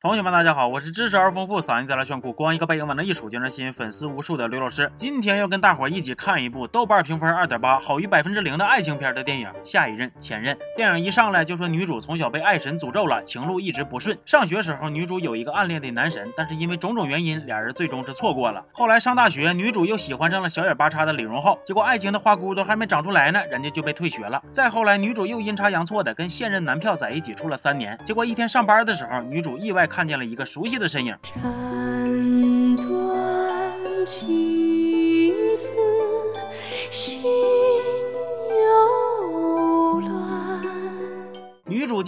同学们，大家好，我是知识而丰富、嗓音再来炫酷、光一个背影往那一杵就能吸引粉丝无数的刘老师。今天要跟大伙一起看一部豆瓣评分二点八、好于百分之零的爱情片的电影《下一任前任》。电影一上来就说女主从小被爱神诅咒了，情路一直不顺。上学时候，女主有一个暗恋的男神，但是因为种种原因，俩人最终是错过了。后来上大学，女主又喜欢上了小眼巴叉的李荣浩，结果爱情的花骨朵还没长出来呢，人家就被退学了。再后来，女主又阴差阳错的跟现任男票在一起处了三年，结果一天上班的时候，女主意外看见了一个熟悉。的身影。斩断情丝，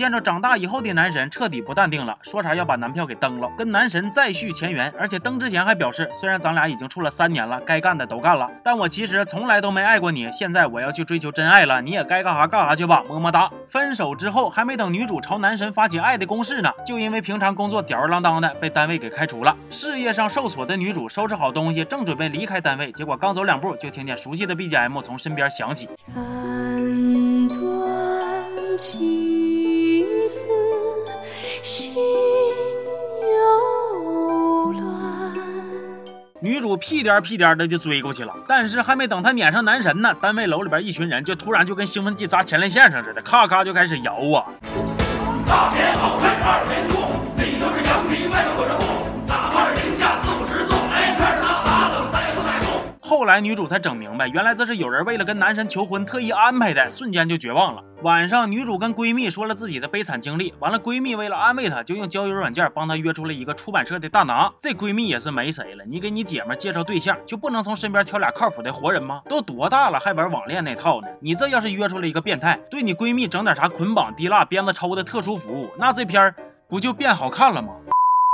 见着长大以后的男神，彻底不淡定了，说啥要把男票给蹬了，跟男神再续前缘。而且登之前还表示，虽然咱俩已经处了三年了，该干的都干了，但我其实从来都没爱过你。现在我要去追求真爱了，你也该干啥干啥去吧，么么哒。分手之后，还没等女主朝男神发起爱的攻势呢，就因为平常工作吊儿郎当的，被单位给开除了。事业上受挫的女主收拾好东西，正准备离开单位，结果刚走两步，就听见熟悉的 BGM 从身边响起。斩断情。心又乱女主屁颠屁颠的就追过去了，但是还没等她撵上男神呢，单位楼里边一群人就突然就跟兴奋剂砸前列腺上似的，咔咔就开始摇啊。大年好看二来女主才整明白，原来这是有人为了跟男神求婚特意安排的，瞬间就绝望了。晚上，女主跟闺蜜说了自己的悲惨经历，完了，闺蜜为了安慰她，就用交友软件帮她约出了一个出版社的大拿。这闺蜜也是没谁了，你给你姐们介绍对象，就不能从身边挑俩靠谱的活人吗？都多大了还玩网恋那套呢？你这要是约出来一个变态，对你闺蜜整点啥捆绑、滴蜡、鞭子抽的特殊服务，那这片不就变好看了吗？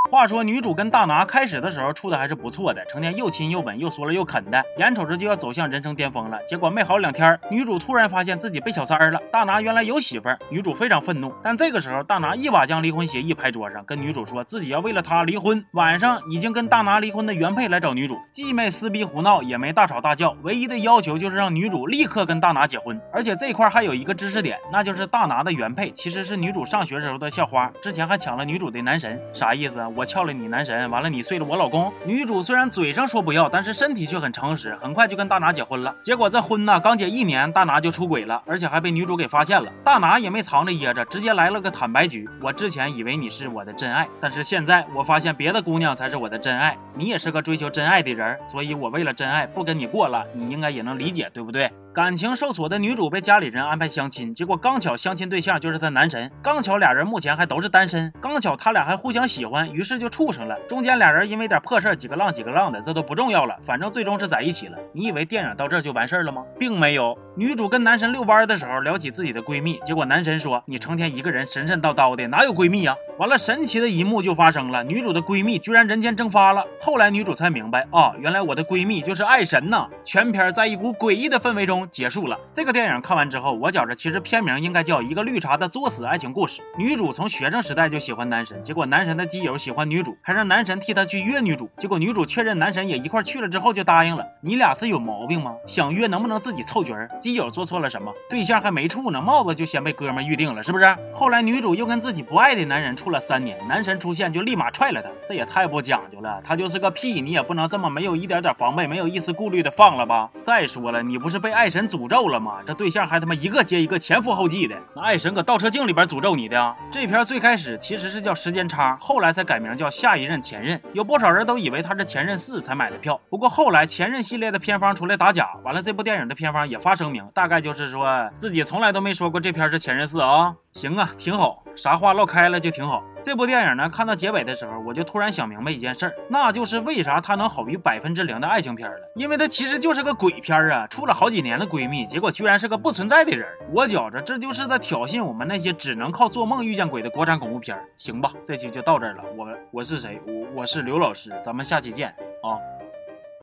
话说女主跟大拿开始的时候处的还是不错的，成天又亲又吻又说了又啃的，眼瞅着就要走向人生巅峰了。结果没好两天，女主突然发现自己被小三儿了。大拿原来有媳妇儿，女主非常愤怒。但这个时候，大拿一把将离婚协议拍桌上，跟女主说自己要为了她离婚。晚上，已经跟大拿离婚的原配来找女主，既没撕逼胡闹，也没大吵大叫，唯一的要求就是让女主立刻跟大拿结婚。而且这块还有一个知识点，那就是大拿的原配其实是女主上学时候的校花，之前还抢了女主的男神。啥意思啊？我撬了你男神，完了你睡了我老公。女主虽然嘴上说不要，但是身体却很诚实，很快就跟大拿结婚了。结果这婚呢刚结一年，大拿就出轨了，而且还被女主给发现了。大拿也没藏着掖着，直接来了个坦白局。我之前以为你是我的真爱，但是现在我发现别的姑娘才是我的真爱。你也是个追求真爱的人，所以我为了真爱不跟你过了，你应该也能理解，对不对？感情受挫的女主被家里人安排相亲，结果刚巧相亲对象就是她男神，刚巧俩人目前还都是单身，刚巧他俩还互相喜欢，于是就处上了。中间俩人因为点破事几个浪几个浪的，这都不重要了，反正最终是在一起了。你以为电影到这就完事儿了吗？并没有。女主跟男神遛弯的时候聊起自己的闺蜜，结果男神说：“你成天一个人神神叨叨的，哪有闺蜜呀？”完了，神奇的一幕就发生了，女主的闺蜜居然人间蒸发了。后来女主才明白，啊，原来我的闺蜜就是爱神呐！全片在一股诡异的氛围中结束了。这个电影看完之后，我觉着其实片名应该叫《一个绿茶的作死爱情故事》。女主从学生时代就喜欢男神，结果男神的基友喜欢女主，还让男神替他去约女主。结果女主确认男神也一块去了之后，就答应了。你俩是有毛病吗？想约能不能自己凑局儿？基友做错了什么？对象还没处呢，帽子就先被哥们预定了，是不是？后来女主又跟自己不爱的男人处。了三年，男神出现就立马踹了他，这也太不讲究了。他就是个屁，你也不能这么没有一点点防备、没有一丝顾虑的放了吧？再说了，你不是被爱神诅咒了吗？这对象还他妈一个接一个前赴后继的，那爱神搁倒车镜里边诅咒你的。这片最开始其实是叫时间差，后来才改名叫下一任前任。有不少人都以为他是前任四才买的票，不过后来前任系列的片方出来打假，完了这部电影的片方也发声明，大概就是说自己从来都没说过这片是前任四啊。行啊，挺好，啥话唠开了就挺好。这部电影呢，看到结尾的时候，我就突然想明白一件事儿，那就是为啥它能好于百分之零的爱情片了？因为它其实就是个鬼片啊！处了好几年的闺蜜，结果居然是个不存在的人。我觉着这就是在挑衅我们那些只能靠做梦遇见鬼的国产恐怖片。行吧，这期就到这儿了。我我是谁？我我是刘老师，咱们下期见啊。